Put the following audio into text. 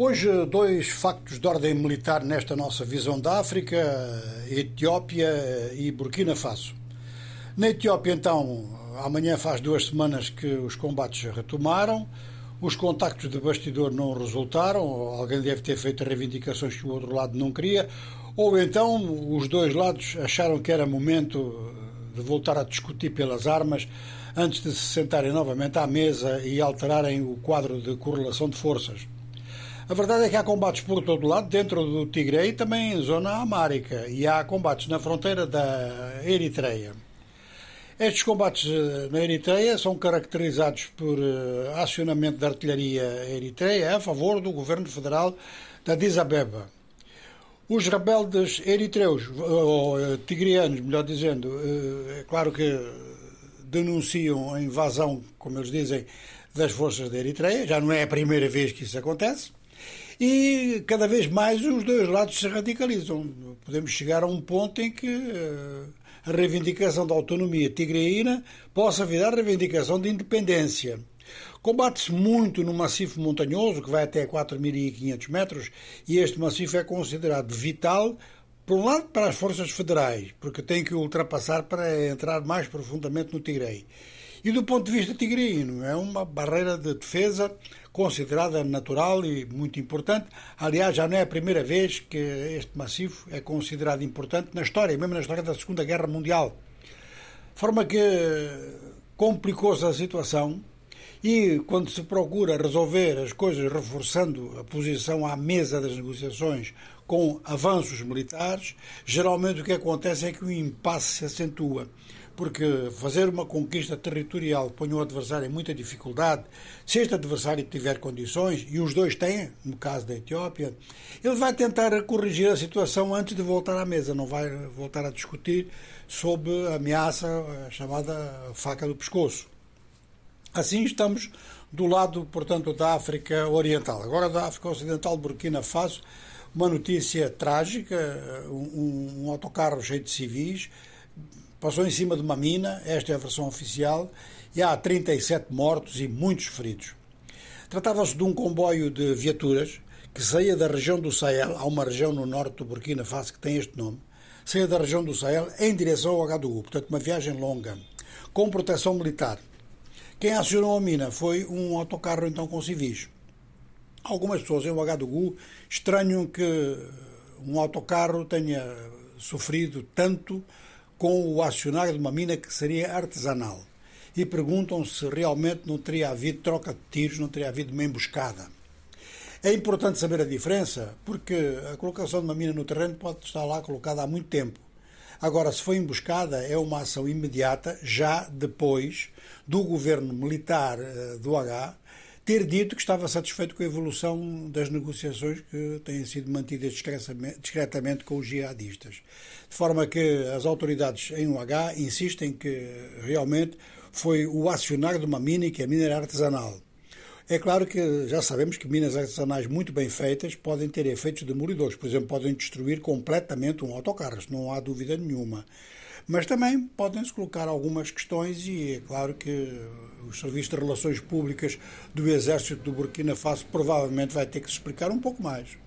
Hoje, dois factos de ordem militar nesta nossa visão da África: Etiópia e Burkina Faso. Na Etiópia, então, amanhã faz duas semanas que os combates retomaram, os contactos de bastidor não resultaram, alguém deve ter feito reivindicações que o outro lado não queria, ou então os dois lados acharam que era momento de voltar a discutir pelas armas antes de se sentarem novamente à mesa e alterarem o quadro de correlação de forças. A verdade é que há combates por todo lado, dentro do Tigre e também em zona amárica, e há combates na fronteira da Eritreia. Estes combates eh, na Eritreia são caracterizados por eh, acionamento da artilharia eritreia a favor do governo federal da Addis Abeba. Os rebeldes eritreus, ou eh, tigrianos, melhor dizendo, é claro que denunciam a invasão, como eles dizem, das forças da Eritreia. Já não é a primeira vez que isso acontece. E cada vez mais os dois lados se radicalizam. Podemos chegar a um ponto em que eh, a reivindicação da autonomia tigreína possa virar reivindicação de independência. Combate-se muito no maciço montanhoso, que vai até 4.500 metros, e este maciço é considerado vital, por um lado, para as forças federais, porque tem que ultrapassar para entrar mais profundamente no Tigre. E do ponto de vista tigreino, é uma barreira de defesa considerada natural e muito importante. Aliás, já não é a primeira vez que este maciço é considerado importante na história, mesmo na história da Segunda Guerra Mundial. De forma que complicou-se a situação e quando se procura resolver as coisas reforçando a posição à mesa das negociações com avanços militares, geralmente o que acontece é que o impasse se acentua porque fazer uma conquista territorial põe o adversário em muita dificuldade. Se este adversário tiver condições, e os dois têm, no caso da Etiópia, ele vai tentar corrigir a situação antes de voltar à mesa, não vai voltar a discutir sob a ameaça chamada faca do pescoço. Assim estamos do lado, portanto, da África Oriental. Agora da África Ocidental, Burkina Faso, uma notícia trágica, um, um autocarro cheio de civis passou em cima de uma mina, esta é a versão oficial, e há 37 mortos e muitos feridos. Tratava-se de um comboio de viaturas que saía da região do Sahel, há uma região no norte do Burkina Faso que tem este nome, saía da região do Sahel em direção ao Agadugu, portanto uma viagem longa, com proteção militar. Quem acionou a mina foi um autocarro então com civis. Algumas pessoas em Ouagadougou estranham que um autocarro tenha sofrido tanto com o acionar de uma mina que seria artesanal e perguntam se realmente não teria havido troca de tiros, não teria havido uma emboscada. É importante saber a diferença, porque a colocação de uma mina no terreno pode estar lá colocada há muito tempo. Agora, se foi emboscada, é uma ação imediata, já depois do governo militar eh, do H ter dito que estava satisfeito com a evolução das negociações que têm sido mantidas discretamente com os jihadistas. De forma que as autoridades em UH insistem que realmente foi o acionar de uma mina que a mina era artesanal. É claro que já sabemos que minas artesanais muito bem feitas podem ter efeitos demolidores. Por exemplo, podem destruir completamente um autocarro, não há dúvida nenhuma. Mas também podem-se colocar algumas questões e é claro que o Serviço de Relações Públicas do Exército do Burkina Faso provavelmente vai ter que se explicar um pouco mais.